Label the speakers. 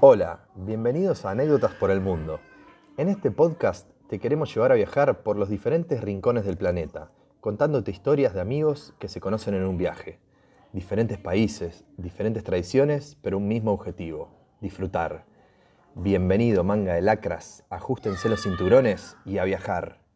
Speaker 1: Hola, bienvenidos a Anécdotas por el Mundo. En este podcast te queremos llevar a viajar por los diferentes rincones del planeta, contándote historias de amigos que se conocen en un viaje. Diferentes países, diferentes tradiciones, pero un mismo objetivo, disfrutar. Bienvenido, manga de lacras, ajustense los cinturones y a viajar.